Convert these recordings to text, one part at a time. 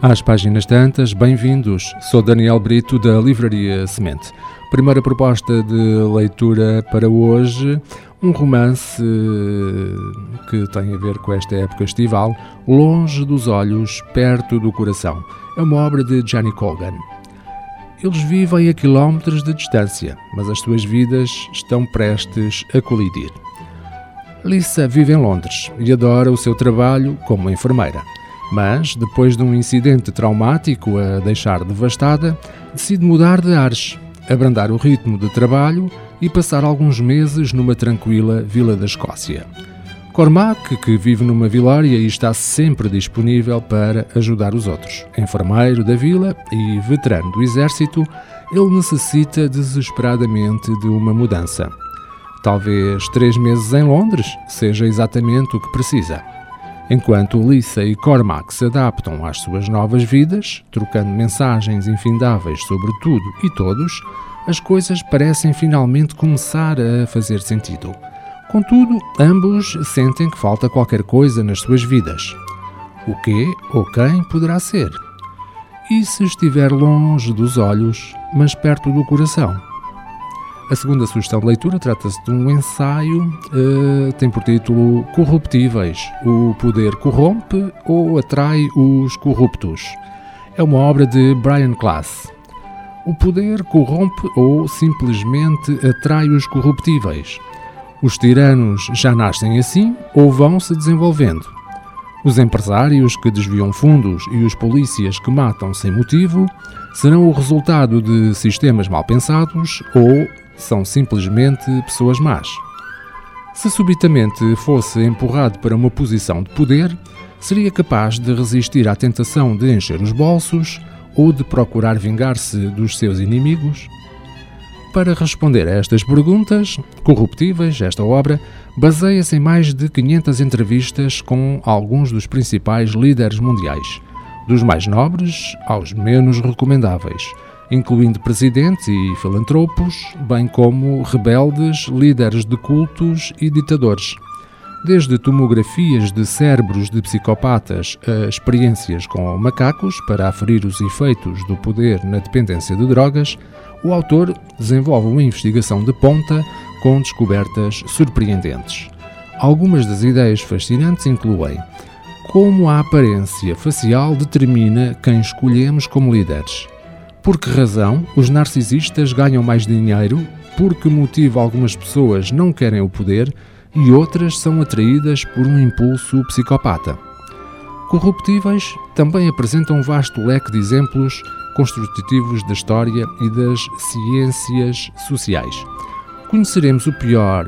Às páginas tantas, bem-vindos. Sou Daniel Brito da Livraria Semente. Primeira proposta de leitura para hoje, um romance que tem a ver com esta época estival, Longe dos Olhos, Perto do Coração. É uma obra de Johnny Colgan. Eles vivem a quilómetros de distância, mas as suas vidas estão prestes a colidir. Lisa vive em Londres e adora o seu trabalho como enfermeira. Mas, depois de um incidente traumático a deixar devastada, decide mudar de ares, abrandar o ritmo de trabalho e passar alguns meses numa tranquila vila da Escócia. Cormac, que vive numa vilária e está sempre disponível para ajudar os outros. Enfermeiro da vila e veterano do exército, ele necessita desesperadamente de uma mudança. Talvez três meses em Londres seja exatamente o que precisa. Enquanto Lisa e Cormac se adaptam às suas novas vidas, trocando mensagens infindáveis sobre tudo e todos, as coisas parecem finalmente começar a fazer sentido. Contudo, ambos sentem que falta qualquer coisa nas suas vidas. O que ou quem poderá ser? E se estiver longe dos olhos, mas perto do coração? A segunda sugestão de leitura trata-se de um ensaio, uh, tem por título Corruptíveis. O poder corrompe ou atrai os corruptos. É uma obra de Brian Klaas. O poder corrompe ou simplesmente atrai os corruptíveis. Os tiranos já nascem assim ou vão se desenvolvendo. Os empresários que desviam fundos e os polícias que matam sem motivo serão o resultado de sistemas mal pensados ou são simplesmente pessoas más. Se subitamente fosse empurrado para uma posição de poder, seria capaz de resistir à tentação de encher os bolsos ou de procurar vingar-se dos seus inimigos? Para responder a estas perguntas, corruptíveis, esta obra baseia-se em mais de 500 entrevistas com alguns dos principais líderes mundiais, dos mais nobres aos menos recomendáveis incluindo presidentes e filantropos, bem como rebeldes, líderes de cultos e ditadores. Desde tomografias de cérebros de psicopatas a experiências com macacos para aferir os efeitos do poder na dependência de drogas, o autor desenvolve uma investigação de ponta com descobertas surpreendentes. Algumas das ideias fascinantes incluem como a aparência facial determina quem escolhemos como líderes por que razão os narcisistas ganham mais dinheiro? Por que motivo algumas pessoas não querem o poder e outras são atraídas por um impulso psicopata? Corruptíveis também apresentam um vasto leque de exemplos construtivos da história e das ciências sociais. Conheceremos o pior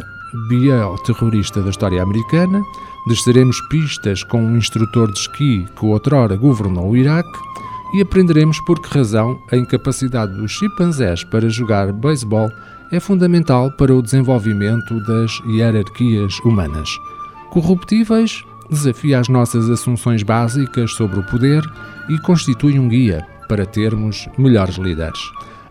bioterrorista da história americana, desceremos pistas com um instrutor de esqui que outrora governou o Iraque e aprenderemos por que razão a incapacidade dos chimpanzés para jogar beisebol é fundamental para o desenvolvimento das hierarquias humanas. Corruptíveis desafia as nossas assunções básicas sobre o poder e constitui um guia para termos melhores líderes.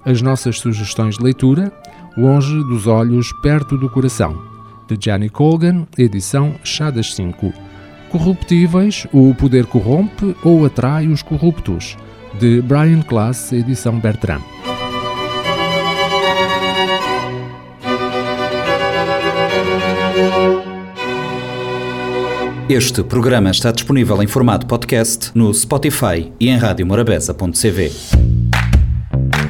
As nossas sugestões de leitura, Longe dos Olhos, Perto do Coração, de Gianni Colgan, edição Chadas 5. Corruptíveis, o poder corrompe ou atrai os corruptos de Brian Class, edição Bertrand. Este programa está disponível em formato podcast no Spotify e em radiomorabeza.cv.